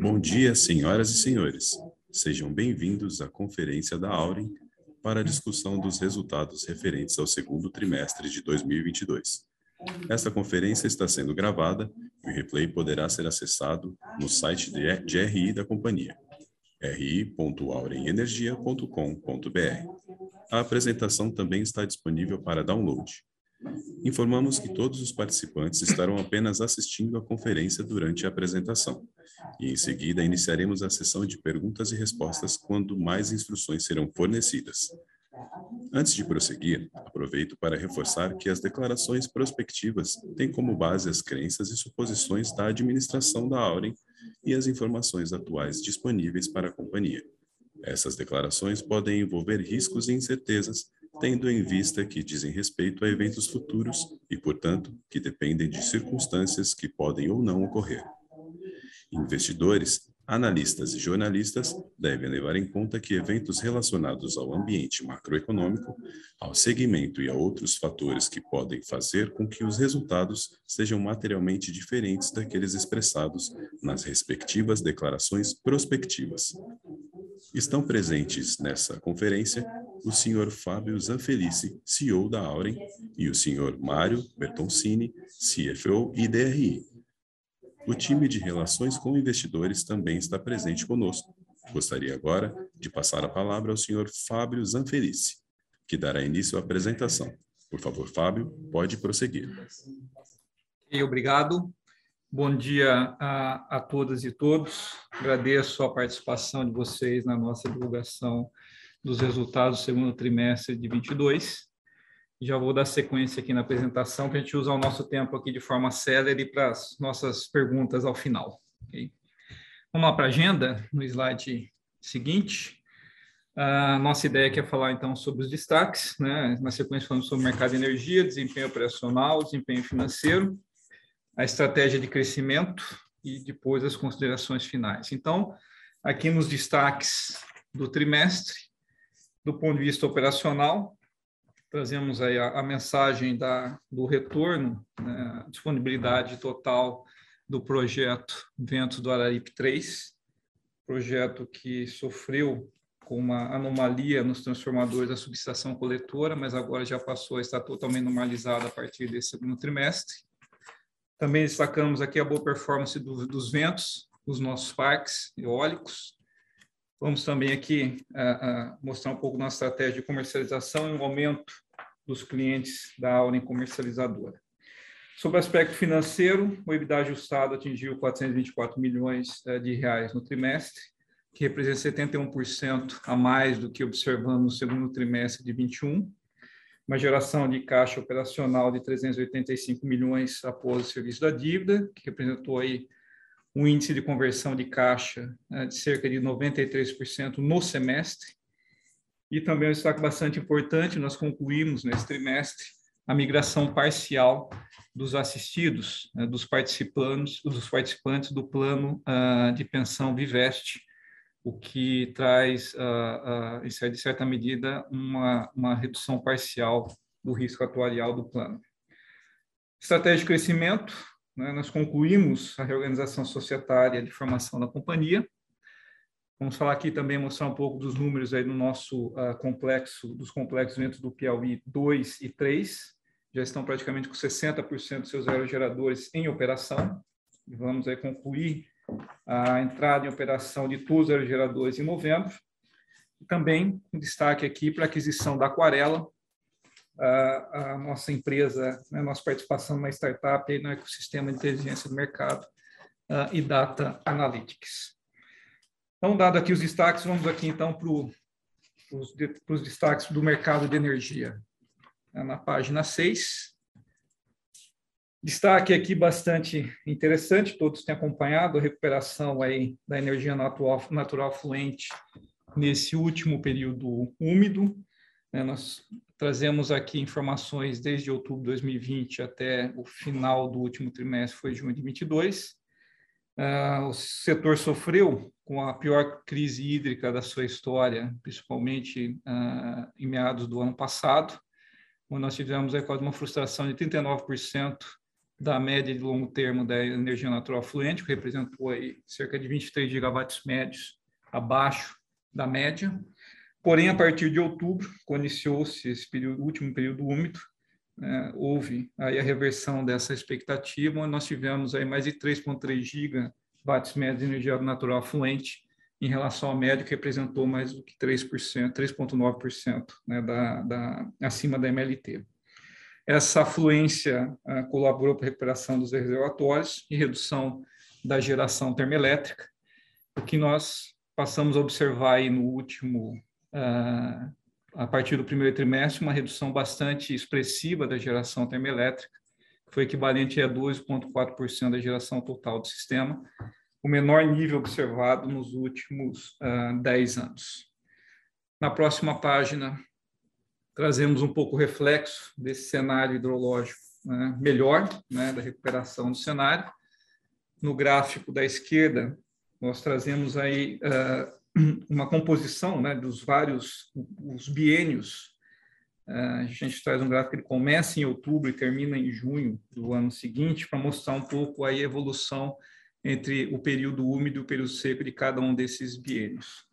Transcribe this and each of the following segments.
Bom dia, senhoras e senhores. Sejam bem-vindos à conferência da Auren para a discussão dos resultados referentes ao segundo trimestre de 2022. Esta conferência está sendo gravada e o replay poderá ser acessado no site de RI da companhia, ri.aurenenergia.com.br. A apresentação também está disponível para download. Informamos que todos os participantes estarão apenas assistindo à conferência durante a apresentação, e em seguida iniciaremos a sessão de perguntas e respostas quando mais instruções serão fornecidas. Antes de prosseguir, aproveito para reforçar que as declarações prospectivas têm como base as crenças e suposições da administração da Auren e as informações atuais disponíveis para a companhia. Essas declarações podem envolver riscos e incertezas tendo em vista que dizem respeito a eventos futuros e, portanto, que dependem de circunstâncias que podem ou não ocorrer. Investidores, analistas e jornalistas devem levar em conta que eventos relacionados ao ambiente macroeconômico, ao segmento e a outros fatores que podem fazer com que os resultados sejam materialmente diferentes daqueles expressados nas respectivas declarações prospectivas. Estão presentes nessa conferência o Sr. Fábio Zanfelice, CEO da Auren, e o Sr. Mário Bertoncini, CFO e DRI. O time de relações com investidores também está presente conosco. Gostaria agora de passar a palavra ao Sr. Fábio Zanfelice, que dará início à apresentação. Por favor, Fábio, pode prosseguir. Obrigado. Bom dia a, a todas e todos. Agradeço a participação de vocês na nossa divulgação dos resultados do segundo trimestre de 22. Já vou dar sequência aqui na apresentação para a gente usar o nosso tempo aqui de forma célere para as nossas perguntas ao final. Okay? Vamos lá para a agenda, no slide seguinte. A nossa ideia aqui é falar, então, sobre os destaques. Né? Na sequência, falamos sobre mercado de energia, desempenho operacional, desempenho financeiro, a estratégia de crescimento e depois as considerações finais. Então, aqui nos destaques do trimestre, do ponto de vista operacional, trazemos aí a, a mensagem da, do retorno, né, disponibilidade total do projeto Ventos do Araripe 3, projeto que sofreu com uma anomalia nos transformadores da subestação coletora, mas agora já passou a estar totalmente normalizada a partir desse segundo trimestre. Também destacamos aqui a boa performance do, dos ventos, os nossos parques eólicos, Vamos também aqui mostrar um pouco nossa estratégia de comercialização e o aumento dos clientes da Auren comercializadora. Sobre o aspecto financeiro, o EBITDA ajustado atingiu 424 milhões uh, de reais no trimestre, que representa 71% a mais do que observamos no segundo trimestre de 21, uma geração de caixa operacional de 385 milhões após o serviço da dívida, que representou aí um índice de conversão de caixa né, de cerca de 93% no semestre. E também um destaque bastante importante, nós concluímos nesse trimestre a migração parcial dos assistidos, né, dos participantes, dos participantes do plano uh, de pensão Viveste, o que traz, uh, uh, de certa medida, uma, uma redução parcial do risco atuarial do plano. Estratégia de crescimento, né, nós concluímos a reorganização societária de formação da companhia. Vamos falar aqui também, mostrar um pouco dos números aí no nosso uh, complexo, dos complexos dentro do Piauí 2 e 3. Já estão praticamente com 60% dos seus aerogeradores em operação. E vamos aí concluir a entrada em operação de todos os aerogeradores em novembro. Também um destaque aqui para a aquisição da Aquarela, a, a nossa empresa, né, nossa participação numa startup aí no ecossistema de inteligência do mercado uh, e data analytics. Então, dado aqui os destaques, vamos aqui então para os destaques do mercado de energia. É na página 6. Destaque aqui bastante interessante, todos têm acompanhado a recuperação aí da energia natural, natural fluente nesse último período úmido. Né, nós Trazemos aqui informações desde outubro de 2020 até o final do último trimestre, foi junho de 2022. Uh, ah, o setor sofreu com a pior crise hídrica da sua história, principalmente uh, em meados do ano passado, onde nós tivemos aí, quase uma frustração de 39% da média de longo termo da energia natural fluente, que representou aí cerca de 23 gigawatts médios abaixo da média. Porém, a partir de outubro, quando iniciou-se esse período, último período úmido, né, houve aí a reversão dessa expectativa, onde nós tivemos aí mais de 3,3 gigawatts médios de energia natural fluente, em relação à média, que representou mais do que 3%, 3,9% né, da, da, acima da MLT. Essa afluência uh, colaborou para a recuperação dos reservatórios e redução da geração termoelétrica, o que nós passamos a observar aí no último, uh, a partir do primeiro trimestre, uma redução bastante expressiva da geração termoelétrica, que foi equivalente a 12,4% da geração total do sistema, o menor nível observado nos últimos uh, ah, 10 anos. Na próxima página, trazemos um pouco o reflexo desse cenário hidrológico né, melhor, né, da recuperação do cenário. No gráfico da esquerda, nós trazemos aí uh, uma composição né, dos vários os biênios. Uh, a gente traz um gráfico que começa em outubro e termina em junho do ano seguinte, para mostrar um pouco aí a evolução entre o período úmido e o período seco de cada um desses biênios.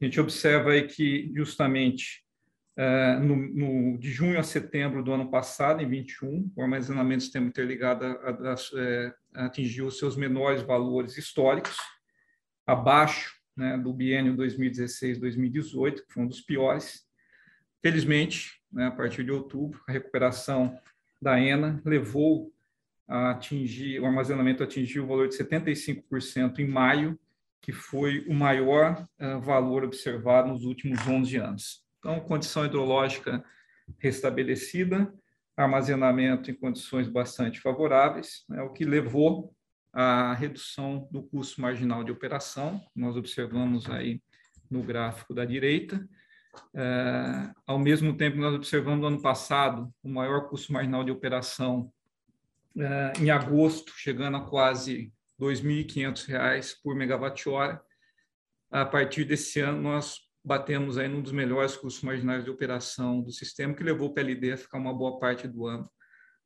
A gente observa aí que, justamente, no, no, de junho a setembro do ano passado, em 21, o armazenamento do sistema interligado a, a, a, é, atingiu os seus menores valores históricos, abaixo né, do biênio 2016-2018, que foi um dos piores. Felizmente, né, a partir de outubro, a recuperação da ENA levou a atingir, o armazenamento atingiu o valor de 75% em maio, que foi o maior uh, valor observado nos últimos 11 anos. Então, condição hidrológica restabelecida, armazenamento em condições bastante favoráveis, né, o que levou à redução do custo marginal de operação. Nós observamos aí no gráfico da direita. É, ao mesmo tempo, nós observamos no ano passado o maior custo marginal de operação é, em agosto, chegando a quase R$ 2.500 por megawatt-hora. A partir desse ano, nós batemos aí num dos melhores custos marginais de operação do sistema, que levou o PLD a ficar uma boa parte do ano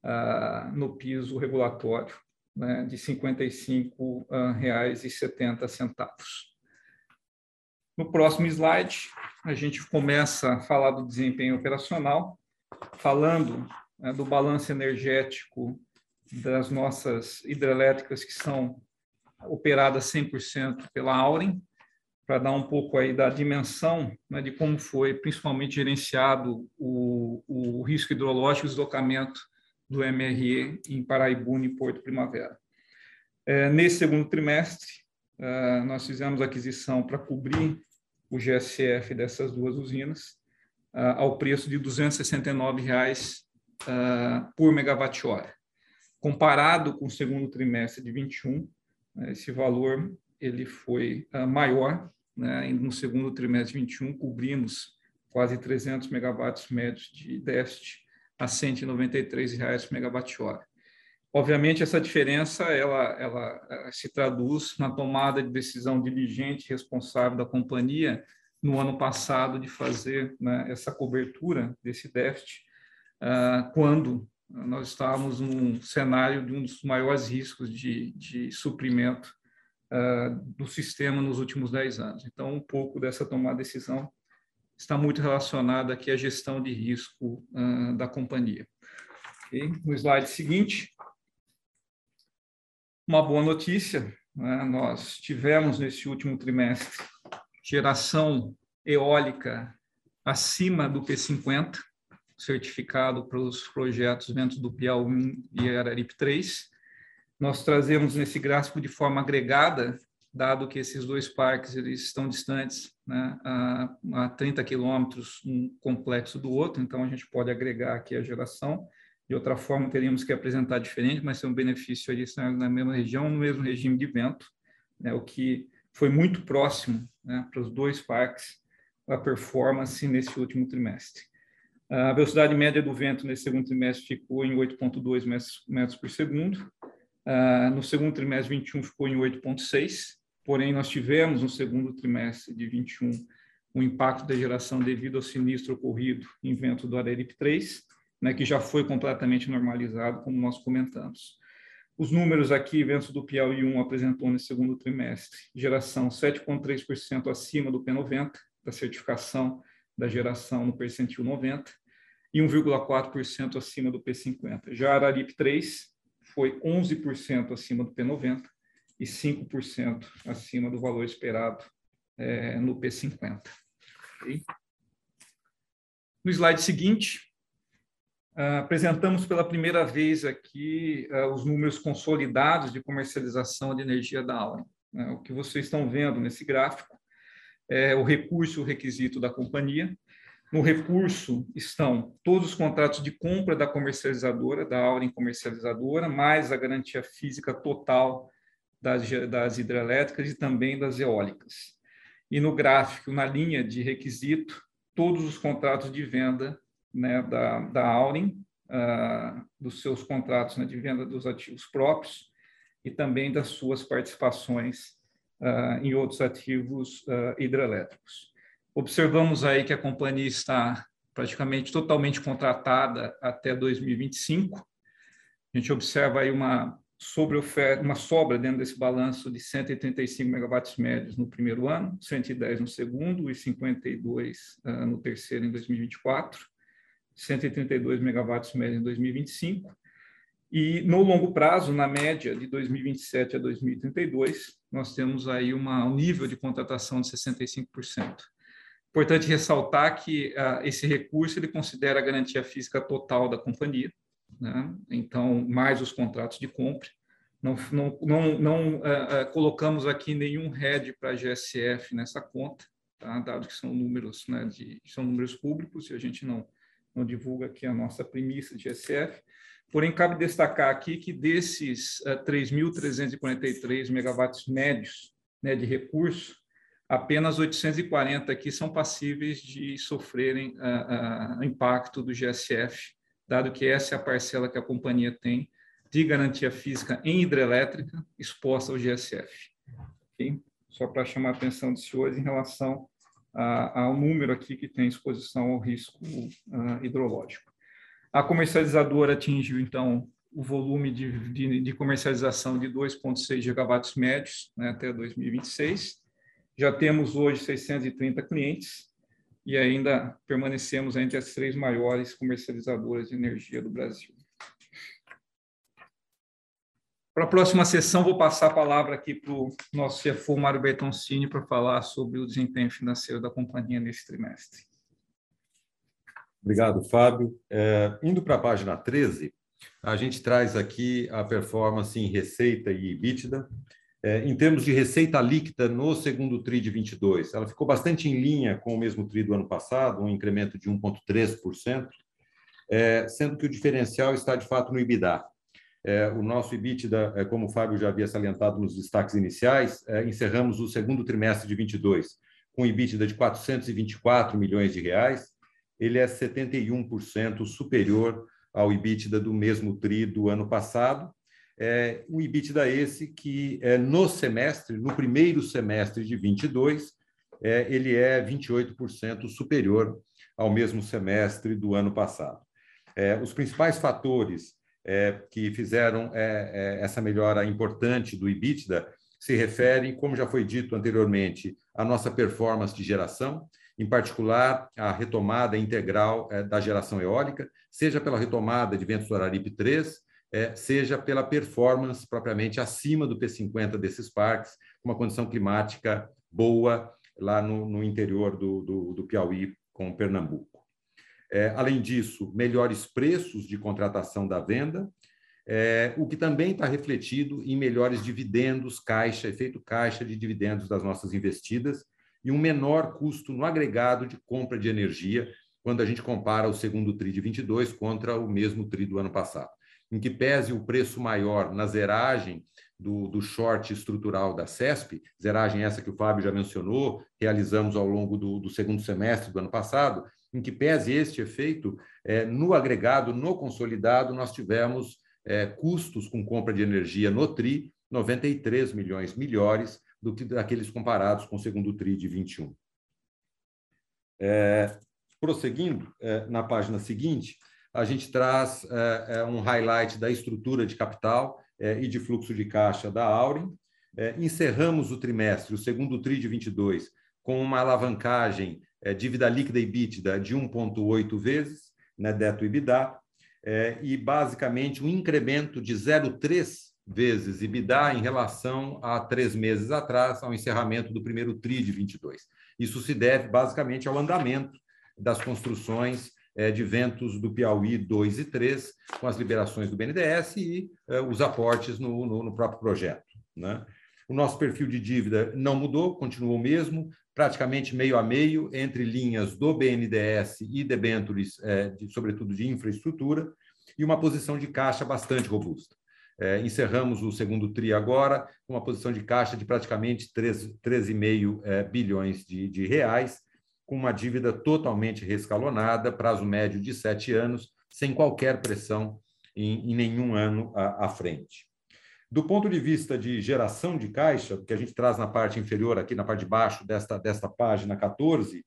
uh, no piso regulatório né, de R$ 55,70. No próximo slide, a gente começa a falar do desempenho operacional, falando né, do balanço energético das nossas hidrelétricas que são operadas 100% pela Auren, para dar um pouco aí da dimensão né, de como foi principalmente gerenciado o, o risco hidrológico e o deslocamento do MRE em Paraibuna e Porto Primavera. É, nesse segundo trimestre, é, nós fizemos aquisição para cobrir o GSF dessas duas usinas é, ao preço de 269 reais, é, por megawatt-hora. Comparado com o segundo trimestre de 21, né, esse valor ele foi uh, maior. Né? No segundo trimestre de 21, cobrimos quase 300 megawatts médios de déficit a 193 reais por megawatt-hora. Obviamente, essa diferença ela, ela eh, se traduz na tomada de decisão diligente e responsável da companhia no ano passado de fazer né, essa cobertura desse déficit, uh, quando nós estávamos num cenário de um dos maiores riscos de, de suprimento uh, do sistema nos últimos 10 anos. Então, um pouco dessa tomada de decisão está muito relacionada aqui à gestão de risco uh, da companhia. Okay? No slide seguinte, uma boa notícia, né? nós tivemos nesse último trimestre geração eólica acima do P50, certificado para os projetos dentro do Piauí e Araripe 3, nós trazemos nesse gráfico de forma agregada, dado que esses dois parques eles estão distantes né, a, a 30 quilômetros um complexo do outro, então a gente pode agregar aqui a geração. De outra forma, teríamos que apresentar diferente, mas tem um benefício adicional na mesma região, no mesmo regime de vento, né, o que foi muito próximo né, para os dois parques a performance nesse último trimestre. A velocidade média do vento nesse segundo trimestre ficou em 8,2 metros por segundo, no segundo trimestre 21 ficou em 8,6, porém nós tivemos no segundo trimestre de 21 um impacto da geração devido ao sinistro ocorrido em vento do Araripe 3, né, que já foi completamente normalizado, como nós comentamos. Os números aqui, ventos do Piauí 1 apresentou no segundo trimestre, geração 7,3% acima do P90, da certificação da geração no percentil 90, e 1,4% acima do P50. Já Araripe 3 foi 11% acima do P90 e 5% acima do valor esperado é, no P50. Okay? No slide seguinte, uh, apresentamos pela primeira vez aqui uh, os números consolidados de comercialização de energia da Aula. Uh, o que vocês estão vendo nesse gráfico é o recurso, o requisito da companhia. No recurso estão todos os contratos de compra da comercializadora, da Auren comercializadora, mais a garantia física total das, das hidrelétricas e também das eólicas. E no gráfico, na linha de requisito, todos os contratos de venda né, da, da uh, dos seus contratos né, de venda dos ativos próprios e também das suas participações uh, em outros ativos uh, hidrelétricos. Observamos aí que a companhia está praticamente totalmente contratada até 2025. A gente observa aí uma sobre uma sobra dentro desse balanço de 135 megawatts médios no primeiro ano, 110 no segundo e 52 uh, no terceiro em 2024, 132 megawatts médios em 2025. E no longo prazo, na média de 2027 a 2032, nós temos aí uma, um nível de contratação de 65%. Importante ressaltar que uh, esse recurso ele considera a garantia física total da companhia, né? então, mais os contratos de compra. Não, não, não, não uh, uh, colocamos aqui nenhum RED para GSF nessa conta, tá? dado que são números, né, de, são números públicos e a gente não, não divulga aqui a nossa premissa de GSF. Porém, cabe destacar aqui que desses uh, ah, 3.343 megawatts médios né, de recurso, apenas 840 aqui são passíveis de sofrerem uh, uh, impacto do GSF, dado que essa é a parcela que a companhia tem de garantia física em hidrelétrica exposta ao GSF. Okay? Só para chamar a atenção dos senhores em relação a, ao número aqui que tem exposição ao risco uh, hidrológico. A comercializadora atingiu, então, o volume de, de, de comercialização de 2,6 gigawatts médios né, até 2026. Já temos hoje 630 clientes, e ainda permanecemos entre as três maiores comercializadoras de energia do Brasil. Para a próxima sessão, vou passar a palavra aqui para o nosso CFO, Mário Bertoncini, para falar sobre o desempenho financeiro da companhia nesse trimestre. Obrigado, Fábio. É, indo para a página 13, a gente traz aqui a performance em receita e EBITDA em termos de receita líquida no segundo TRI de 22, ela ficou bastante em linha com o mesmo TRI do ano passado, um incremento de 1,3%, é, sendo que o diferencial está de fato no EBITDA. É, o nosso EBITDA, é, como o Fábio já havia salientado nos destaques iniciais, é, encerramos o segundo trimestre de 22 com EBITDA de 424 milhões de reais. Ele é 71% superior ao EBITDA do mesmo TRI do ano passado é, o EBITDA esse que é, no semestre, no primeiro semestre de 22, é, ele é 28% superior ao mesmo semestre do ano passado. É, os principais fatores é, que fizeram é, é, essa melhora importante do EBITDA se referem, como já foi dito anteriormente, à nossa performance de geração, em particular a retomada integral da geração eólica, seja pela retomada de ventos do Araripe 3, é, seja pela performance propriamente acima do P50 desses parques, uma condição climática boa lá no, no interior do, do, do, Piauí com Pernambuco. É, além disso, melhores preços de contratação da venda, é, o que também está refletido em melhores dividendos, caixa, efeito caixa de dividendos das nossas investidas e um menor custo no agregado de compra de energia quando a gente compara o segundo TRI de 22 contra o mesmo TRI do ano passado em que pese o preço maior na zeragem do, do short estrutural da CESP, zeragem essa que o Fábio já mencionou, realizamos ao longo do, do segundo semestre do ano passado, em que pese este efeito, é, no agregado, no consolidado, nós tivemos é, custos com compra de energia no TRI 93 milhões melhores do que daqueles comparados com o segundo TRI de 21. É, prosseguindo, é, na página seguinte, a gente traz é, é, um highlight da estrutura de capital é, e de fluxo de caixa da Aurin. É, encerramos o trimestre, o segundo TRI de 22, com uma alavancagem é, dívida líquida e EBITDA de 1,8 vezes, né, deto EBITDA, é, e basicamente um incremento de 0,3 vezes EBITDA em relação a três meses atrás, ao encerramento do primeiro TRI de 22. Isso se deve basicamente ao andamento das construções de ventos do Piauí 2 e 3, com as liberações do BNDES e é, os aportes no, no, no próprio projeto. Né? O nosso perfil de dívida não mudou, continuou o mesmo, praticamente meio a meio entre linhas do BNDES e debêntures, é, de, sobretudo de infraestrutura, e uma posição de caixa bastante robusta. É, encerramos o segundo TRI agora com uma posição de caixa de praticamente 13,5 é, bilhões de, de, reais, com uma dívida totalmente rescalonada, prazo médio de sete anos, sem qualquer pressão em, em nenhum ano à, à frente. Do ponto de vista de geração de caixa, que a gente traz na parte inferior, aqui na parte de baixo desta, desta página 14,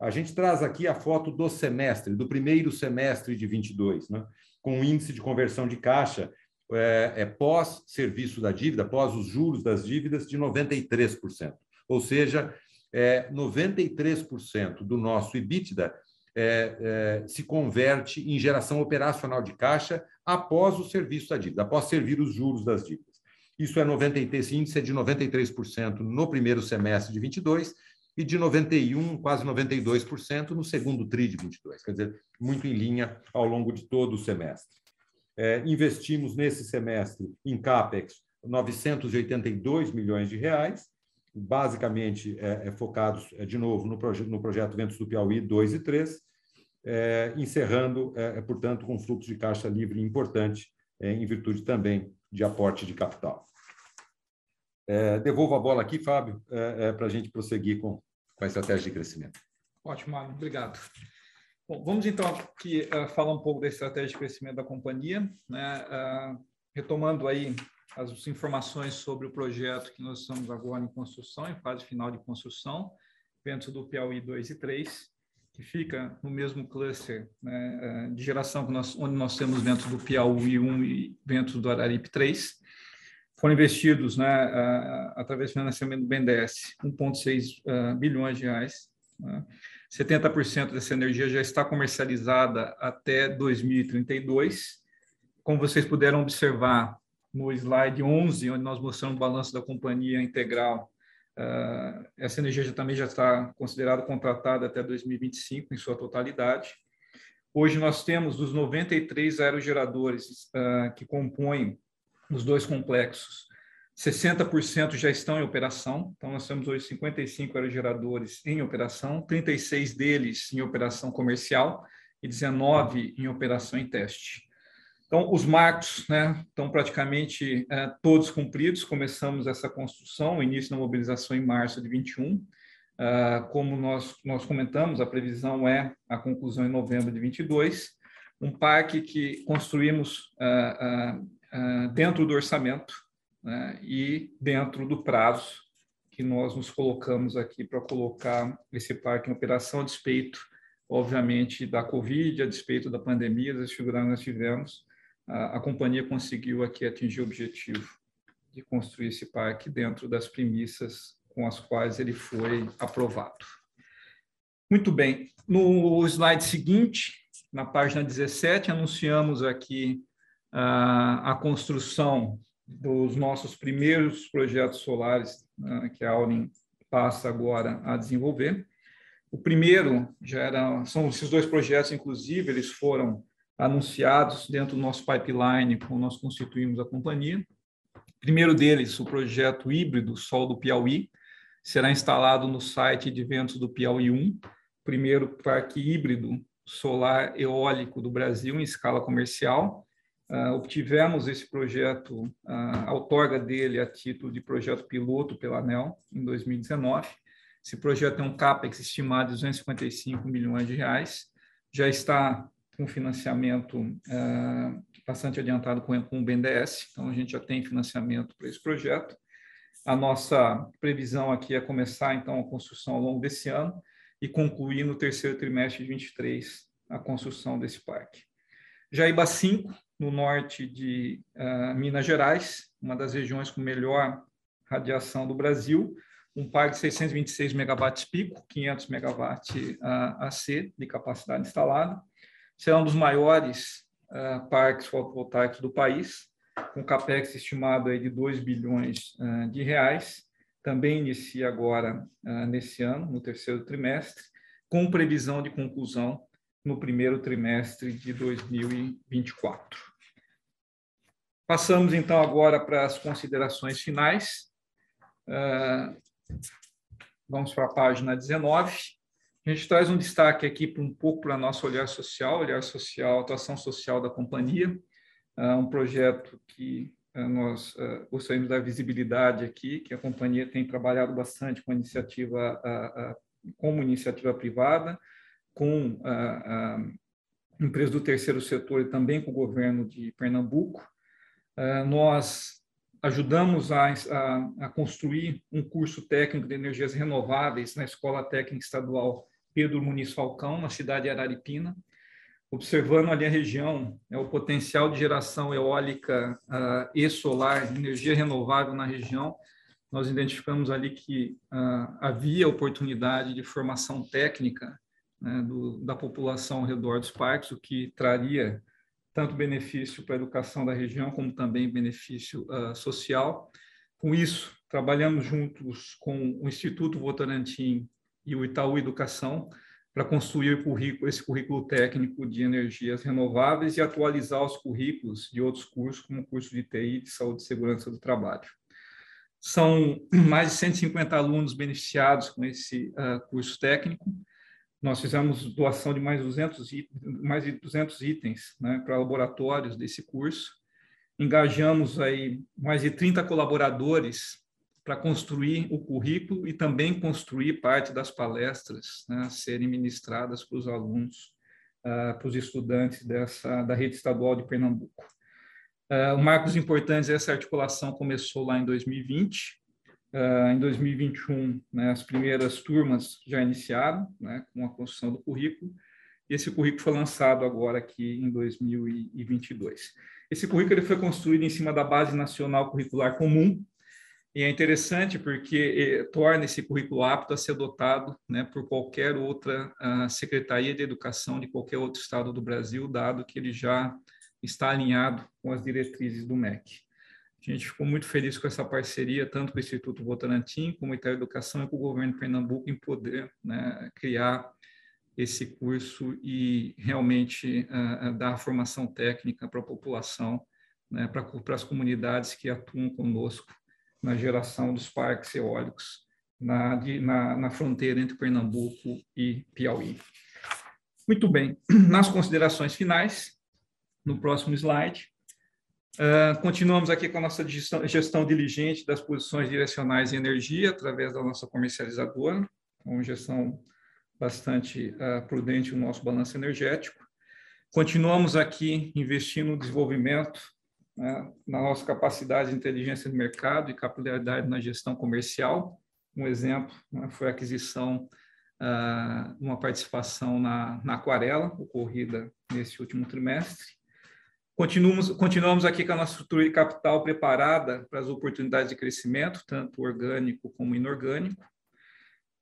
a gente traz aqui a foto do semestre, do primeiro semestre de 22, né? com um índice de conversão de caixa é, é pós-serviço da dívida, pós os juros das dívidas, de 93%. Ou seja, é, 93% do nosso EBITDA é, é, se converte em geração operacional de caixa após o serviço da dívida, após servir os juros das dívidas. Isso é 93, esse índice é de 93% no primeiro semestre de 22 e de 91, quase 92% no segundo tri de 22, quer dizer, muito em linha ao longo de todo o semestre. É, investimos nesse semestre em CAPEX 982 milhões de reais, basicamente é, é focados, é, de novo, no, proje no projeto Ventos do Piauí 2 e 3, é, encerrando, é, é, portanto, com fluxo de caixa livre importante, em virtude também de aporte de capital. Devolvo a bola aqui, Fábio, para a gente prosseguir com, com a estratégia de crescimento. Ótimo, Mário, obrigado. Bom, vamos então aqui uh, falar um pouco da estratégia de crescimento da companhia, né? Uh, retomando aí as informações sobre o projeto que nós estamos agora em construção, em fase final de construção, ventos do Piauí 2 e 3, que fica no mesmo cluster né, de geração nós, onde nós temos ventos do Piauí 1 e ventos do Araripe 3 foram investidos, né, através do financiamento do BNDES, 1,6 bilhões de reais. Né? 70% dessa energia já está comercializada até 2032. Como vocês puderam observar no slide 11, onde nós mostramos o balanço da companhia integral, essa energia já, também já está considerada contratada até 2025 em sua totalidade. Hoje nós temos dos 93 aerogeradores que compõem os dois complexos. 60% já estão em operação, então nós temos hoje 55 aerogeradores em operação, 36 deles em operação comercial e 19 em operação em teste. Então, os marcos né, estão praticamente é, todos cumpridos. Começamos essa construção, início da mobilização em março de 21. Uh, ah, como nós, nós comentamos, a previsão é a conclusão em novembro de 22. Um parque que construímos uh, ah, dentro do orçamento né, e dentro do prazo que nós nos colocamos aqui para colocar esse parque em operação, a despeito, obviamente, da Covid, a despeito da pandemia, das dificuldades que nós tivemos, a, a companhia conseguiu aqui atingir o objetivo de construir esse parque dentro das premissas com as quais ele foi aprovado. Muito bem. No slide seguinte, na página 17, anunciamos aqui a, construção dos nossos primeiros projetos solares né, que a Aurin passa agora a desenvolver. O primeiro já era, são esses dois projetos, inclusive, eles foram anunciados dentro do nosso pipeline quando nós constituímos a companhia. Primeiro deles, o projeto híbrido Sol do Piauí, será instalado no site de eventos do Piauí 1, primeiro parque híbrido solar eólico do Brasil em escala comercial, Uh, obtivemos esse projeto, uh, a outorga dele a título de projeto piloto pela ANEL em 2019. Esse projeto tem um CAPEX estimado de 255 milhões de reais, já está com financiamento uh, bastante adiantado com, com o BNDES, então a gente já tem financiamento para esse projeto. A nossa previsão aqui é começar, então, a construção ao longo desse ano e concluir no terceiro trimestre de 23 a construção desse parque. Jaíba 5, no norte de uh, Minas Gerais, uma das regiões com melhor radiação do Brasil, um parque de 626 megawatts pico, 500 megawatts uh, AC de capacidade instalada. Será um dos maiores uh, parques fotovoltaicos do país, com capex estimado aí de 2 bilhões uh, de reais. Também inicia agora nesse ano, no terceiro trimestre, com previsão de conclusão no primeiro trimestre de 2024. Passamos então agora para as considerações finais. Uh, vamos para a página 19. A gente traz um destaque aqui um pouco para nosso olhar social, olhar social, atuação social da companhia, uh, um projeto que uh, nós gostaríamos de dar visibilidade aqui, que a companhia tem trabalhado bastante com iniciativa, como iniciativa privada, com a empresa do terceiro setor e também com o governo de Pernambuco, nós ajudamos a, a, a, construir um curso técnico de energias renováveis na Escola Técnica Estadual Pedro Muniz Falcão, na cidade de Araripina, observando ali a região, é, o potencial de geração eólica uh, e solar, energia renovável na região, nós identificamos ali que uh, havia oportunidade de formação técnica né, do, da população ao redor dos parques, o que traria tanto benefício para a educação da região, como também benefício uh, social. Com isso, trabalhamos juntos com o Instituto Votorantim e o Itaú Educação para construir currículo, esse currículo técnico de energias renováveis e atualizar os currículos de outros cursos, como o curso de TI, de Saúde e Segurança do Trabalho. São mais de 150 alunos beneficiados com esse uh, curso técnico, nós fizemos doação de mais, 200, mais de 200 itens né, para laboratórios desse curso. Engajamos aí mais de 30 colaboradores para construir o currículo e também construir parte das palestras né, serem ministradas para os alunos, uh, para os estudantes dessa, da rede estadual de Pernambuco. Uh, marcos importantes, essa articulação começou lá em 2020, Uh, em 2021, né, as primeiras turmas já iniciaram né, com a construção do currículo, e esse currículo foi lançado agora aqui em 2022. Esse currículo ele foi construído em cima da Base Nacional Curricular Comum, e é interessante porque eh, torna esse currículo apto a ser adotado né, por qualquer outra uh, secretaria de educação de qualquer outro estado do Brasil, dado que ele já está alinhado com as diretrizes do MEC. A gente ficou muito feliz com essa parceria, tanto com o Instituto Votorantim, como com a Educação e com o governo de Pernambuco, em poder né, criar esse curso e realmente uh, dar formação técnica para a população, né, para as comunidades que atuam conosco na geração dos parques eólicos na, de, na, na fronteira entre Pernambuco e Piauí. Muito bem, nas considerações finais, no próximo slide, Uh, continuamos aqui com a nossa gestão, gestão, diligente das posições direcionais em energia, através da nossa comercializadora, com gestão bastante uh, prudente no nosso balanço energético. Continuamos aqui investindo no desenvolvimento, né, na nossa capacidade de inteligência de mercado e capilaridade na gestão comercial. Um exemplo né, foi a aquisição uh, uma participação na, na Aquarela, ocorrida nesse último trimestre. Continuamos, continuamos aqui com a nossa estrutura de capital preparada para as oportunidades de crescimento, tanto orgânico como inorgânico.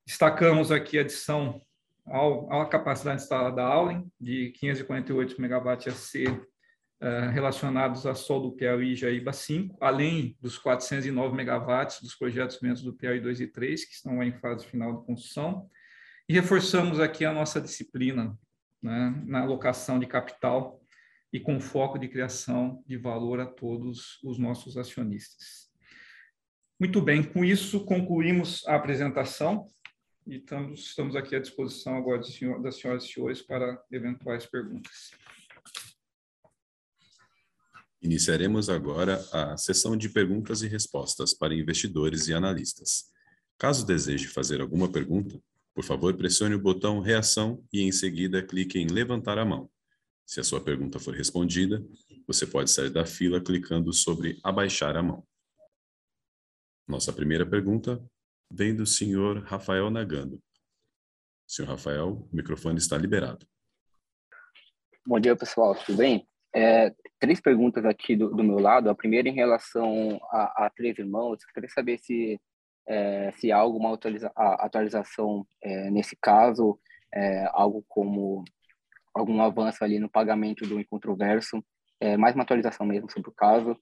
Destacamos aqui a adição à capacidade instalada da Aulen, de 548 MW AC, relacionados a Sol do Piauí e Jaíba 5, além dos 409 MW dos projetos ventos do Piauí 2 e 3, que estão em fase final de construção. E reforçamos aqui a nossa disciplina né, na alocação de capital, e com foco de criação de valor a todos os nossos acionistas. Muito bem, com isso concluímos a apresentação e estamos, estamos aqui à disposição agora senhor, das senhoras e senhores para eventuais perguntas. Iniciaremos agora a sessão de perguntas e respostas para investidores e analistas. Caso deseje fazer alguma pergunta, por favor, pressione o botão reação e em seguida clique em levantar a mão. Se a sua pergunta for respondida, você pode sair da fila clicando sobre abaixar a mão. Nossa primeira pergunta vem do senhor Rafael Nagando. Senhor Rafael, o microfone está liberado. Bom dia, pessoal. Tudo bem? É, três perguntas aqui do, do, meu lado. A primeira em relação a, a três irmãos. Eu queria saber se, é, se há alguma atualiza, atualização é, nesse caso, é, algo como algum avanço ali no pagamento do incontroverso, é, mais uma atualização mesmo sobre o caso.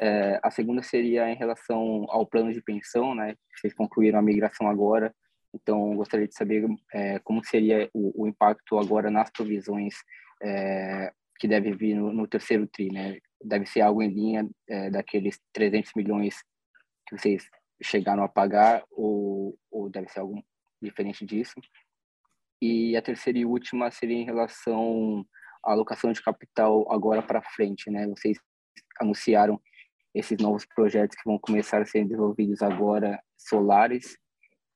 É, a segunda seria em relação ao plano de pensão, né? Vocês concluíram a migração agora, então gostaria de saber como seria o, o, impacto agora nas provisões é, que deve vir no, no, terceiro tri, né? Deve ser algo em linha é, daqueles 300 milhões que vocês chegaram a pagar ou, ou deve ser algo diferente disso? E a terceira e última seria em relação à alocação de capital agora para frente, né? Vocês anunciaram esses novos projetos que vão começar a ser desenvolvidos agora, solares,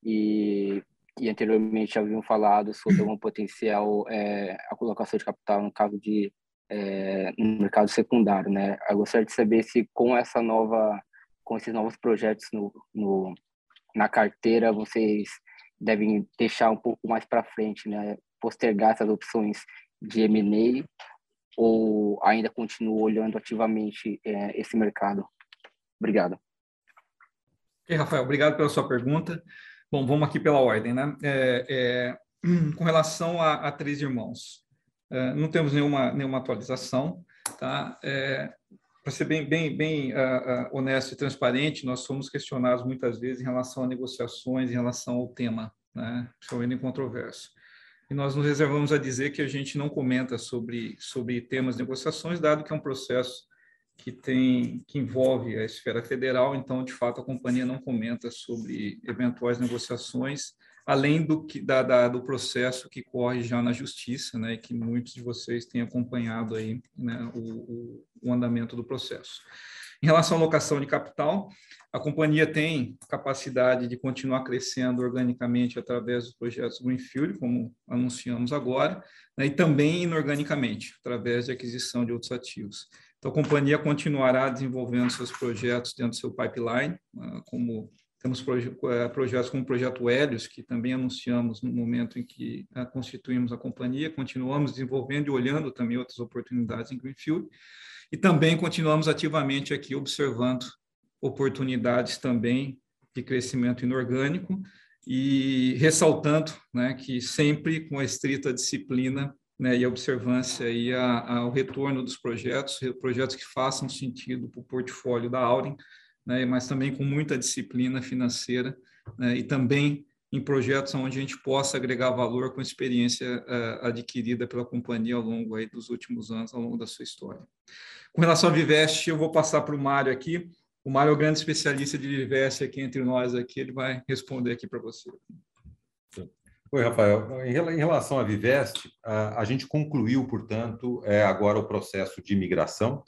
e, e anteriormente haviam falado sobre um potencial é, a colocação de capital no caso de é, no mercado secundário, né? Eu gostaria de saber se com essa nova, com esses novos projetos no, no na carteira, vocês devem deixar um pouco mais para frente, né? Postergar essas opções de M&A ou ainda continua olhando ativamente é, esse mercado? Obrigado. Ok, Rafael, obrigado pela sua pergunta. Bom, vamos aqui pela ordem, né? É, é, com relação a, a Três Irmãos, é, não temos nenhuma, nenhuma atualização, tá? É, Para ser bem, bem, bem uh, uh, honesto e transparente, nós somos questionados muitas vezes em relação a negociações, em relação ao tema, né? Principalmente em controverso e nós nos reservamos a dizer que a gente não comenta sobre, sobre temas de negociações, dado que é um processo que tem que envolve a esfera federal, então de fato a companhia não comenta sobre eventuais negociações, além do que da, da, do processo que corre já na justiça, né, que muitos de vocês têm acompanhado aí né, o, o, andamento do processo. Em relação à alocação de capital, a companhia tem capacidade de continuar crescendo organicamente através dos projetos Greenfield, como anunciamos agora, né, e também inorganicamente, através de aquisição de outros ativos. Então, a companhia continuará desenvolvendo seus projetos dentro do seu pipeline, ah, como temos eh, projetos como o projeto Helios, que também anunciamos no momento em que ah, constituímos a companhia, continuamos desenvolvendo e olhando também outras oportunidades em Greenfield, e também continuamos ativamente aqui observando oportunidades também de crescimento inorgânico e ressaltando né, que sempre com a estrita disciplina né, e a observância e ao retorno dos projetos, projetos que façam sentido para o portfólio da Aurin, né, mas também com muita disciplina financeira né, e também em projetos onde a gente possa agregar valor com a experiência uh, adquirida pela companhia ao longo aí dos últimos anos, ao longo da sua história. Com relação a Viveste, eu vou passar para o Mário aqui. O Mário é o grande especialista de Viveste aqui entre nós aqui, ele vai responder aqui para você. Oi, Rafael. Em relação à Viveste, a, gente concluiu, portanto, é, agora o processo de migração.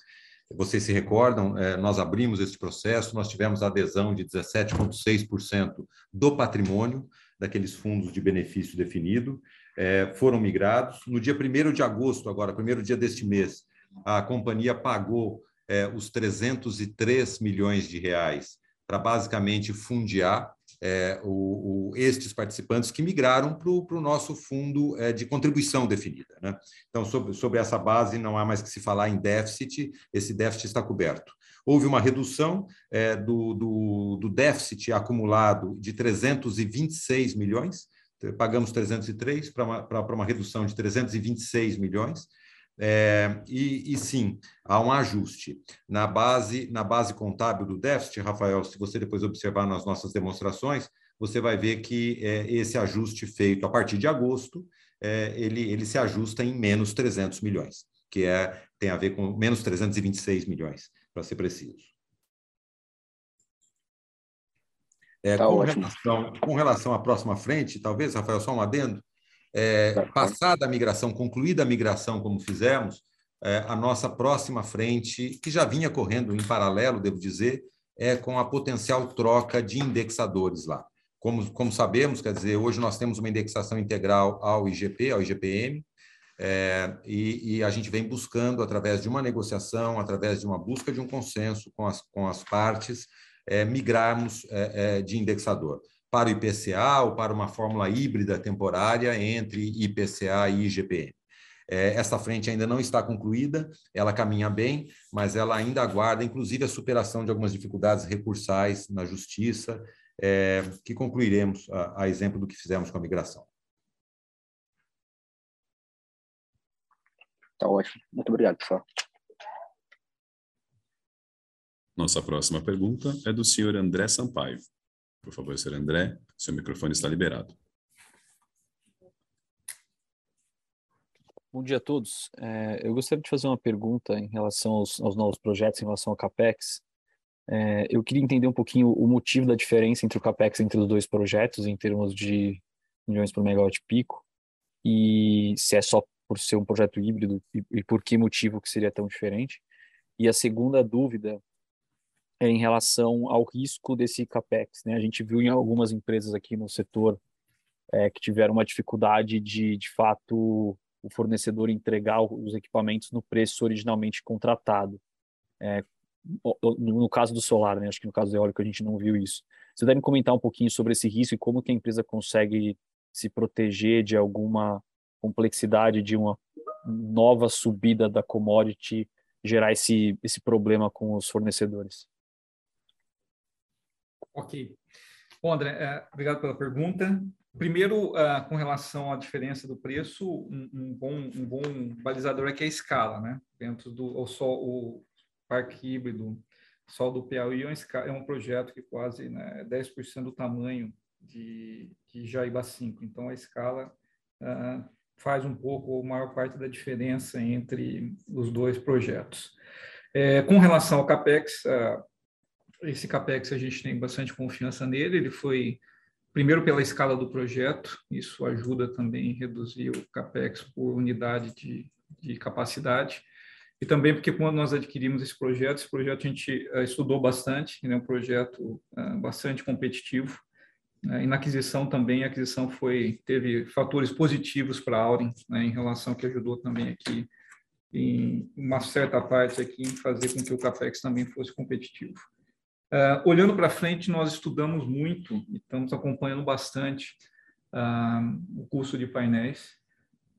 Vocês se recordam, é, nós abrimos esse processo, nós tivemos adesão de 17,6% do patrimônio daqueles fundos de benefício definido, é, foram migrados. No dia 1 de agosto, agora, primeiro dia deste mês, a companhia pagou é, os 303 milhões de reais para basicamente fundiar é, o, o, estes participantes que migraram para o nosso fundo é, de contribuição definida. Né? Então, sobre, sobre essa base, não há mais que se falar em déficit, esse déficit está coberto. Houve uma redução é, do, do, do, déficit acumulado de 326 milhões, pagamos 303 para uma, para uma redução de 326 milhões, é, e, e, sim, há um ajuste. Na base, na base contábil do déficit, Rafael, se você depois observar nas nossas demonstrações, você vai ver que é, esse ajuste feito a partir de agosto, é, ele, ele se ajusta em menos 300 milhões, que é, tem a ver com menos 326 milhões, para ser preciso. É, tá com, relação, com relação à próxima frente, talvez, Rafael, só um adendo, é, passada a migração, concluída a migração, como fizemos, é, a nossa próxima frente, que já vinha correndo em paralelo, devo dizer, é com a potencial troca de indexadores lá. Como, como sabemos, quer dizer, hoje nós temos uma indexação integral ao IGP, ao IGPM, é, e, e, a gente vem buscando, através de uma negociação, através de uma busca de um consenso com as, com as partes, é, migrarmos é, é de indexador para o IPCA ou para uma fórmula híbrida temporária entre IPCA e IGPM. É, essa frente ainda não está concluída, ela caminha bem, mas ela ainda aguarda, inclusive, a superação de algumas dificuldades recursais na justiça, é, que concluiremos a, a exemplo do que fizemos com a migração. Tá ótimo. Muito obrigado, pessoal. Nossa próxima pergunta é do senhor André Sampaio. Por favor, senhor André, seu microfone está liberado. Bom dia a todos. É, eu gostaria de fazer uma pergunta em relação aos, aos novos projetos, em relação ao CAPEX. É, eu queria entender um pouquinho o motivo da diferença entre o CAPEX entre os dois projetos, em termos de milhões por megawatt pico, e se é só por ser um projeto híbrido e, e por que motivo que seria tão diferente. E a segunda dúvida é em relação ao risco desse capex. Né? A gente viu em algumas empresas aqui no setor é, que tiveram uma dificuldade de, de fato, o fornecedor entregar os equipamentos no preço originalmente contratado. É, no caso do solar, né? acho que no caso do eólico a gente não viu isso. Você deve comentar um pouquinho sobre esse risco e como que a empresa consegue se proteger de alguma complexidade de uma nova subida da commodity gerar esse, esse problema com os fornecedores. Ok. Bom, André, é, obrigado pela pergunta. Primeiro, uh, com relação à diferença do preço, um, bom, um bom balizador é que é a escala, né? Dentro do o, sol, o parque híbrido Sol do Piauí é um, é um projeto que quase né, 10% do tamanho de, de Jaíba 5. Então, a escala uh, faz um pouco, a maior parte da diferença entre os dois projetos. É, com relação ao CAPEX, uh, esse CAPEX a gente tem bastante confiança nele, ele foi, primeiro pela escala do projeto, isso ajuda também a reduzir o CAPEX por unidade de, de capacidade, e também porque quando nós adquirimos esse projeto, esse projeto a gente uh, estudou bastante, é né, um projeto uh, bastante competitivo, uh, e na aquisição também, a aquisição foi, teve fatores positivos para a Aurin, né, em relação que ajudou também aqui, em uma certa parte aqui, em fazer com que o CAPEX também fosse competitivo. Uh, olhando para frente, nós estudamos muito e estamos acompanhando bastante uh, o curso de painéis,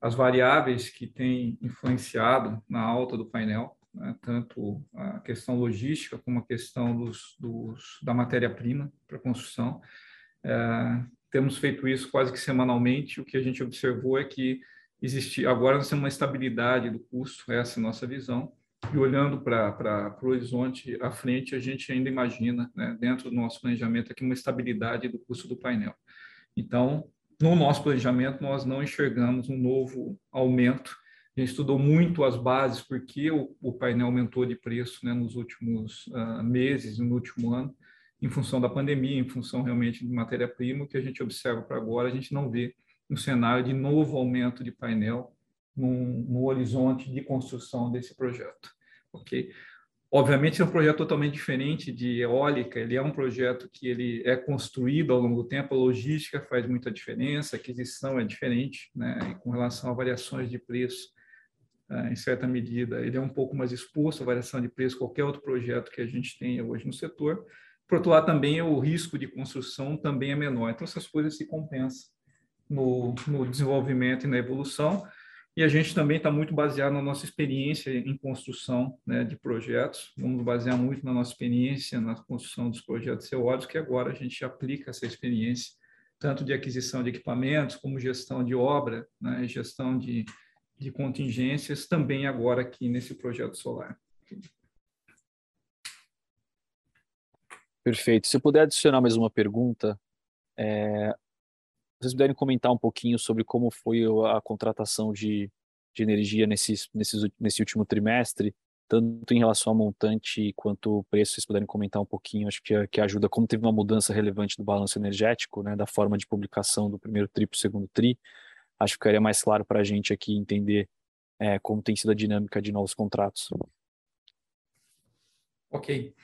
as variáveis que têm influenciado na alta do painel, né, tanto a questão logística como a questão dos, dos da matéria-prima para construção. Uh, temos feito isso quase que semanalmente. O que a gente observou é que existe agora nós temos uma estabilidade do custo, essa é a nossa visão, e olhando para o horizonte à frente, a gente ainda imagina, né, dentro do nosso planejamento, aqui uma estabilidade do custo do painel. Então, no nosso planejamento, nós não enxergamos um novo aumento. A gente estudou muito as bases, porque o, o painel aumentou de preço né, nos últimos uh, meses, no último ano, em função da pandemia, em função realmente de matéria-prima. Que a gente observa para agora, a gente não vê um cenário de novo aumento de painel no, horizonte de construção desse projeto. Ok? Obviamente é um projeto totalmente diferente de eólica, ele é um projeto que ele é construído ao longo do tempo, a logística faz muita diferença, a aquisição é diferente, né? E com relação a variações de preço, eh, em certa medida, ele é um pouco mais exposto à variação de preço qualquer outro projeto que a gente tenha hoje no setor. Por outro lado, também o risco de construção também é menor. Então, essas coisas se compensam no, no desenvolvimento e na evolução. E a gente também está muito baseado na nossa experiência em construção né, de projetos. Vamos basear muito na nossa experiência na construção dos projetos eólicos, que agora a gente aplica essa experiência, tanto de aquisição de equipamentos, como gestão de obra, né, gestão de, de contingências, também agora aqui nesse projeto solar. Perfeito. Se eu puder adicionar mais uma pergunta, é, vocês puderem comentar um pouquinho sobre como foi a contratação de, de energia nesse, nesse, nesse último trimestre, tanto em relação ao montante quanto o preço, vocês puderem comentar um pouquinho, acho que, que ajuda, como teve uma mudança relevante do balanço energético, né, da forma de publicação do primeiro TRI para o segundo TRI, acho que ficaria mais claro para a gente aqui entender é, como tem sido a dinâmica de novos contratos. Ok.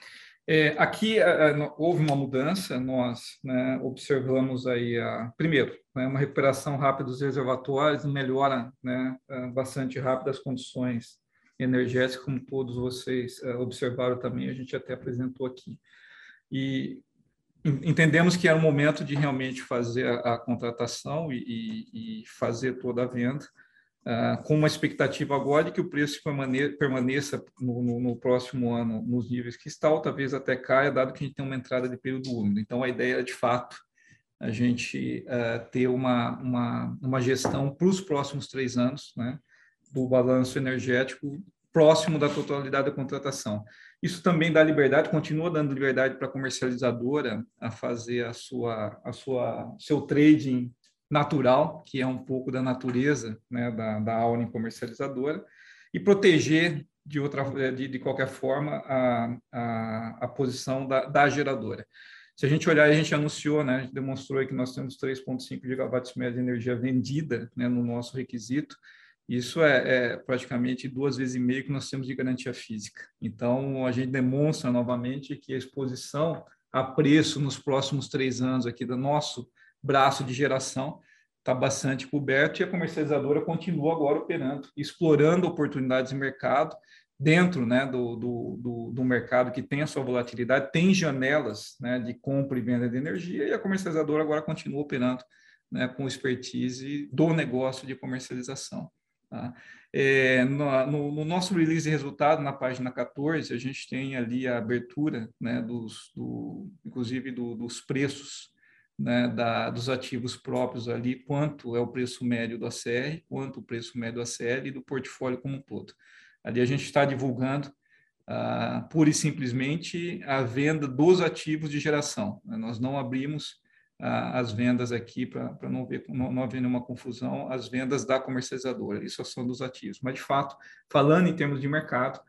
É, aqui é, houve uma mudança, nós né, observamos aí, a, primeiro, né, uma recuperação rápida dos reservatórios, melhora né, é, bastante rápida as condições energéticas, como todos vocês é, observaram também, a gente até apresentou aqui. E entendemos que era o momento de realmente fazer a, a contratação e, e, e, fazer toda a venda. Uh, com uma expectativa agora de que o preço permaneça no, no, no, próximo ano nos níveis que está, ou talvez até caia, dado que a gente tem uma entrada de período úmido. Então, a ideia é, de fato, a gente uh, ter uma, uma, uma gestão para os próximos três anos, né, do balanço energético próximo da totalidade da contratação. Isso também dá liberdade, continua dando liberdade para a comercializadora a fazer a sua, a sua, seu trading natural, que é um pouco da natureza né, da, da Auni comercializadora, e proteger de outra de, de qualquer forma a, a, a posição da, da, geradora. Se a gente olhar, a gente anunciou, né, a gente demonstrou que nós temos 3,5 gigawatts média de energia vendida né, no nosso requisito, isso é, é, praticamente duas vezes e meio que nós temos de garantia física. Então, a gente demonstra novamente que a exposição a preço nos próximos três anos aqui do nosso braço de geração está bastante coberto e a comercializadora continua agora operando, explorando oportunidades de mercado dentro né, do, do, do, do, mercado que tem a sua volatilidade, tem janelas né, de compra e venda de energia e a comercializadora agora continua operando né, com expertise do negócio de comercialização. Tá? É, no, no, nosso release de resultado, na página 14, a gente tem ali a abertura, né, dos, do, inclusive do, dos preços né, da, dos ativos próprios ali, quanto é o preço médio do ACR, quanto o preço médio do ACL e do portfólio como um todo. Ali a gente está divulgando ah, pura e simplesmente a venda dos ativos de geração. Né? Nós não abrimos ah, as vendas aqui para não, não, não haver nenhuma confusão, as vendas da comercializadora, isso são dos ativos. Mas, de fato, falando em termos de mercado,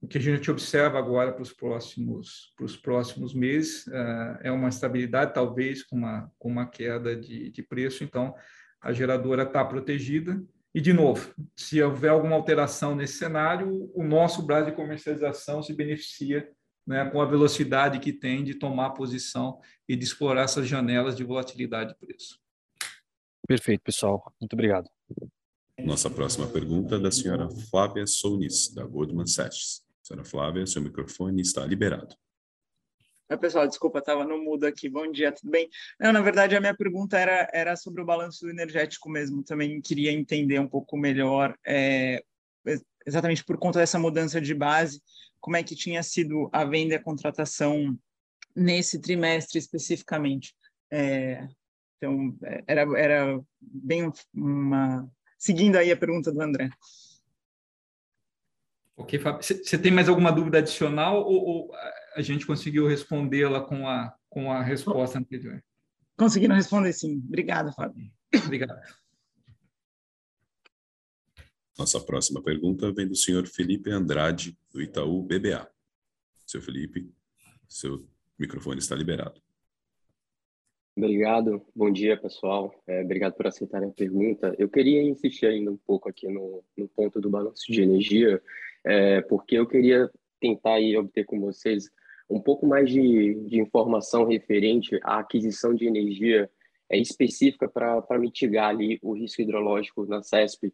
o que a gente observa agora para os próximos, para os próximos meses uh, é uma estabilidade, talvez com uma, com uma queda de, de preço. Então, a geradora está protegida. E, de novo, se houver alguma alteração nesse cenário, o nosso braço de comercialização se beneficia né, com a velocidade que tem de tomar posição e de explorar essas janelas de volatilidade de preço. Perfeito, pessoal. Muito obrigado. Nossa próxima pergunta é da senhora Flávia Sounis, da Goldman Sachs. Senhora Flávia, seu microfone está liberado. Oi, pessoal, desculpa, estava no mudo aqui. Bom dia, tudo bem? Não, na verdade, a minha pergunta era, era sobre o balanço energético mesmo. Também queria entender um pouco melhor, é, exatamente por conta dessa mudança de base, como é que tinha sido a venda e a contratação nesse trimestre especificamente. É, então, era, era bem uma... Seguindo aí a pergunta do André. Ok, Fábio. Você tem mais alguma dúvida adicional ou, ou a gente conseguiu respondê-la com a, com a resposta anterior? Conseguiram responder sim. Obrigado, Fábio. Obrigado. Nossa próxima pergunta vem do senhor Felipe Andrade, do Itaú BBA. Seu Felipe, seu microfone está liberado. Obrigado, bom dia pessoal, é, obrigado por aceitarem a pergunta. Eu queria insistir ainda um pouco aqui no, no ponto do balanço de energia, é, porque eu queria tentar aí obter com vocês um pouco mais de, de informação referente à aquisição de energia é, específica para mitigar ali o risco hidrológico na CESP.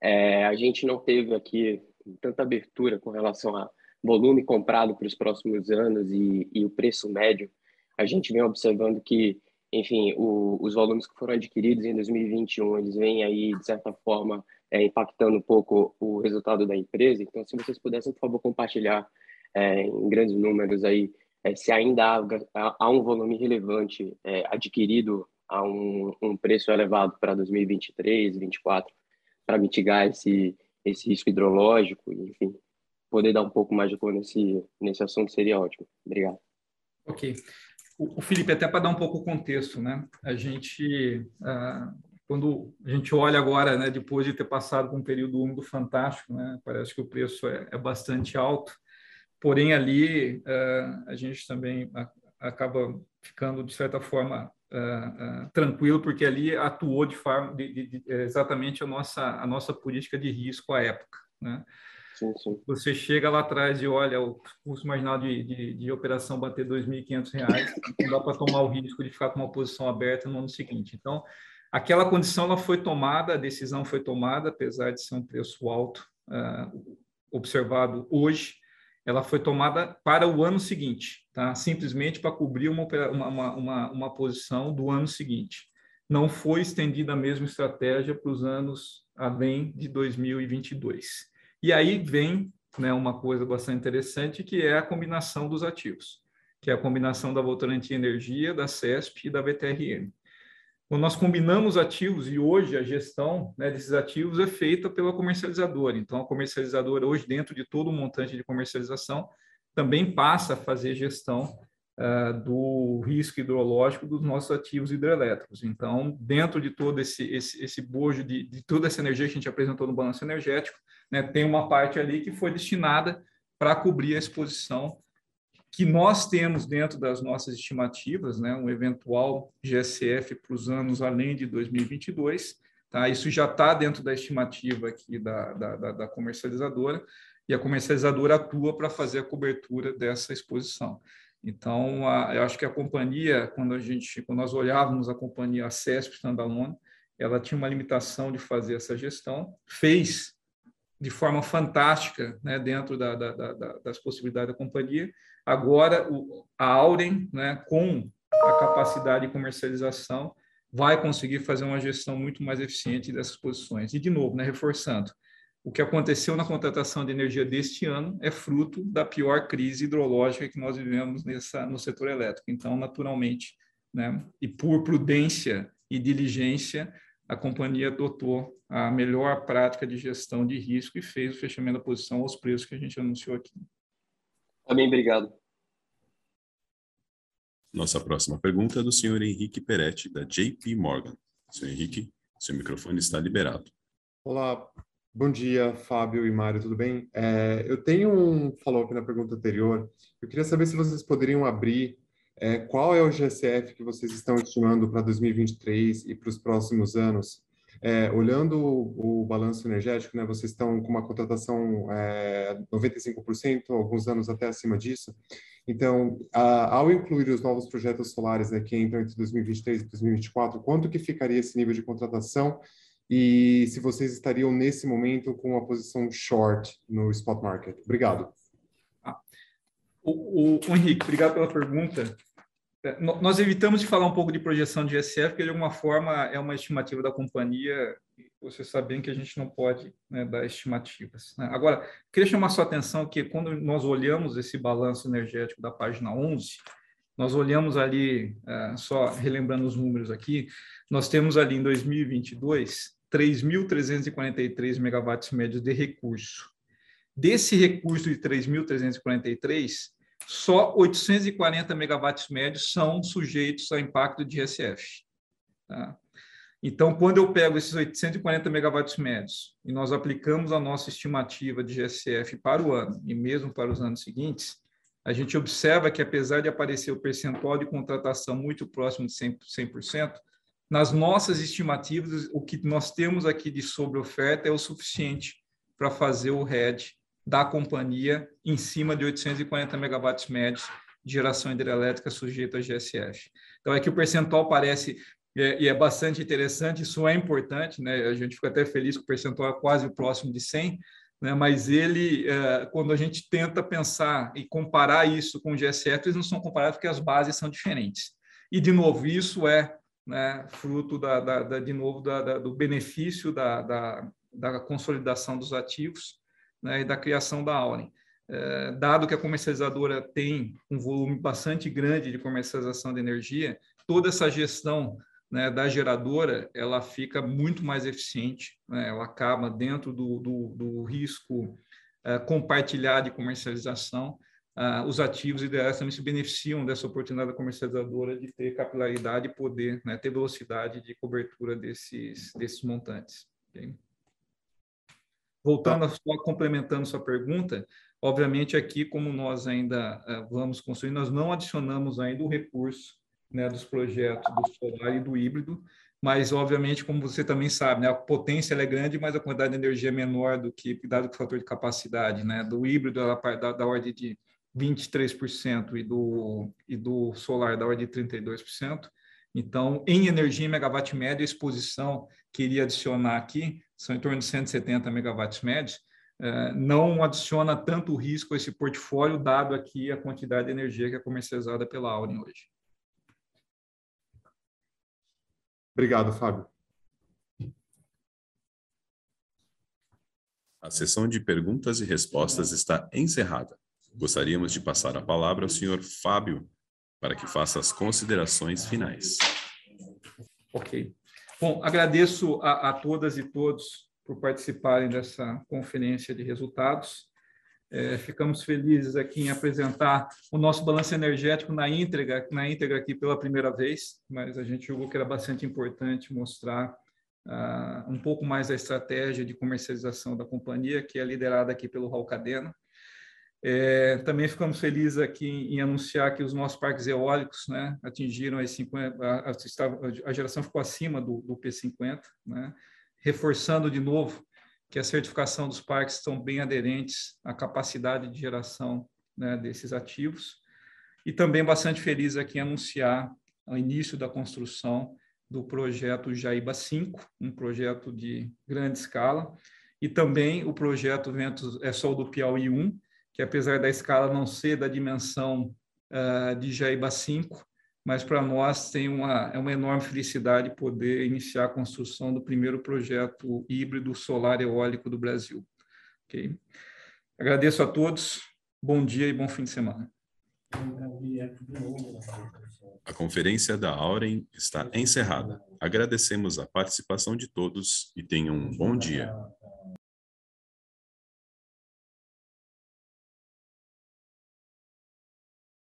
É, a gente não teve aqui tanta abertura com relação a volume comprado para os próximos anos e, e, o preço médio. A gente vem observando que, enfim, o, os volumes que foram adquiridos em 2021, eles vêm aí, de certa forma, é, impactando um pouco o resultado da empresa. Então, se vocês pudessem, por favor, compartilhar é, em grandes números aí, é, se ainda há, há, um volume relevante é, adquirido a um, um, preço elevado para 2023, 2024, para mitigar esse, esse risco hidrológico, enfim, poder dar um pouco mais de cor nesse, nesse assunto seria ótimo. Obrigado. Ok. O, Felipe, até para dar um pouco o contexto, né? A gente, uh, quando a gente olha agora, né, depois de ter passado por um período úmido fantástico, né, parece que o preço é, é bastante alto, porém ali uh, a gente também acaba ficando, de certa forma, uh, uh, tranquilo, porque ali atuou de forma, de, de, de, exatamente a nossa, a nossa política de risco à época. Né? Sim, sim. Você chega lá atrás e olha o custo marginal de, de, de operação bater R$ 2.500, não dá para tomar o risco de ficar com uma posição aberta no ano seguinte. Então, Aquela condição ela foi tomada, a decisão foi tomada, apesar de ser um preço alto uh, observado hoje, ela foi tomada para o ano seguinte, tá? simplesmente para cobrir uma, uma, uma, uma posição do ano seguinte. não foi estendida a mesma estratégia para os anos além de 2022. E aí vem né, uma coisa bastante interessante, que é a combinação dos ativos, que é a combinação da Votorantim Energia, da CESP e da VTRM. Quando nós combinamos ativos, e hoje a gestão né, desses ativos é feita pela comercializadora. Então, a comercializadora, hoje, dentro de todo o montante de comercialização, também passa a fazer gestão uh, do risco hidrológico dos nossos ativos hidrelétricos. Então, dentro de todo esse, esse, esse bojo de, de toda essa energia que a gente apresentou no balanço energético, né, tem uma parte ali que foi destinada para cobrir a exposição que nós temos dentro das nossas estimativas, né, um eventual GSF para os anos além de 2022. Tá? Isso já está dentro da estimativa aqui da, da, da, comercializadora, e a comercializadora atua para fazer a cobertura dessa exposição. Então, a, eu acho que a companhia, quando a gente, quando nós olhávamos a companhia a CESP Standalone, ela tinha uma limitação de fazer essa gestão, fez de forma fantástica, né, dentro da, da, da, das possibilidades da companhia. Agora, o, a Auren, né, com a capacidade de comercialização, vai conseguir fazer uma gestão muito mais eficiente dessas posições. E, de novo, né, reforçando, o que aconteceu na contratação de energia deste ano é fruto da pior crise hidrológica que nós vivemos nessa, no setor elétrico. Então, naturalmente, né, e por prudência e diligência, a companhia adotou a melhor prática de gestão de risco e fez o fechamento da posição aos preços que a gente anunciou aqui. Também, obrigado. Nossa próxima pergunta é do senhor Henrique Peretti, da JP Morgan. Senhor Henrique, seu microfone está liberado. Olá, bom dia, Fábio e Mário, tudo bem? É, eu tenho um follow-up na pergunta anterior. Eu queria saber se vocês poderiam abrir é, qual é o GSF que vocês estão estimando para 2023 e para os próximos anos? É, olhando o, o, balanço energético, né, vocês estão com uma contratação é, 95%, alguns anos até acima disso. Então, a, ao incluir os novos projetos solares né, que entram entre 2023 e 2024, quanto que ficaria esse nível de contratação? E se vocês estariam nesse momento com uma posição short no spot market? Obrigado. Ah, o, o, o Henrique, obrigado pela pergunta. É, nós evitamos de falar um pouco de projeção de ISF, porque de alguma forma é uma estimativa da companhia, vocês sabem que a gente não pode né, dar estimativas. Né? Agora, queria chamar sua atenção que quando nós olhamos esse balanço energético da página 11, nós olhamos ali, é, só relembrando os números aqui, nós temos ali em 2022 3.343 megawatts médios de recurso. Desse recurso de 3.343, só 840 megawatts médios são sujeitos a impacto de ISF. Tá? Então, quando eu pego esses 840 megawatts médios e nós aplicamos a nossa estimativa de GSF para o ano e mesmo para os anos seguintes, a gente observa que, apesar de aparecer o percentual de contratação muito próximo de 100%, nas nossas estimativas, o que nós temos aqui de sobre-oferta é o suficiente para fazer o RED da companhia em cima de 840 megawatts médios de geração hidrelétrica sujeita a GSF. Então, é que o percentual parece, é, e é bastante interessante, isso é importante, né? a gente fica até feliz que o percentual é quase próximo de 100, né? mas ele, é, quando a gente tenta pensar e comparar isso com o GSF, eles não são comparados porque as bases são diferentes. E, de novo, isso é né, fruto, da, da, da de novo, do benefício da consolidação dos ativos, né, e da criação da Auren. É, dado que a comercializadora tem um volume bastante grande de comercialização de energia, toda essa gestão né, da geradora ela fica muito mais eficiente, né, ela acaba dentro do, do, do risco é, compartilhado de comercialização. Uh, os ativos ideais também se beneficiam dessa oportunidade da comercializadora de ter capilaridade e poder né, ter velocidade de cobertura desses, desses montantes. Okay? Voltando, só complementando sua pergunta, obviamente aqui, como nós ainda uh, vamos construir, nós não adicionamos ainda o recurso né, dos projetos do solar e do híbrido, mas obviamente, como você também sabe, né, a potência é grande, mas a quantidade de energia é menor do que, dado o fator de capacidade, né, do híbrido ela da, da ordem de 23% e do, e do solar da ordem de 32%. Então, em energia em megawatt médio, a exposição que iria adicionar aqui são em torno de 170 megawatts médios, eh, não adiciona tanto risco a esse portfólio, dado aqui a quantidade de energia que é comercializada pela Aurin hoje. Obrigado, Fábio. A sessão de perguntas e respostas está encerrada. Gostaríamos de passar a palavra ao senhor Fábio para que faça as considerações finais. Ok. Bom, agradeço a, a todas e todos por participarem dessa conferência de resultados. É, ficamos felizes aqui em apresentar o nosso balanço energético na íntegra, na íntegra aqui pela primeira vez, mas a gente julgou que era bastante importante mostrar uh, um pouco mais da estratégia de comercialização da companhia, que é liderada aqui pelo Raul Cadena. É, também ficamos felizes aqui em, anunciar que os nossos parques eólicos né, atingiram as 50, a, a, a geração ficou acima do, do P50, né, reforçando de novo que a certificação dos parques estão bem aderentes à capacidade de geração né, desses ativos. E também bastante feliz aqui em anunciar o início da construção do projeto Jaíba 5, um projeto de grande escala, e também o projeto Ventos é Sol do Piauí 1, que apesar da escala não ser da dimensão uh, de Jaíba 5, mas para nós tem uma, é uma enorme felicidade poder iniciar a construção do primeiro projeto híbrido solar eólico do Brasil. Okay? Agradeço a todos, bom dia e bom fim de semana. A conferência da Auren está encerrada. Agradecemos a participação de todos e tenham um bom dia.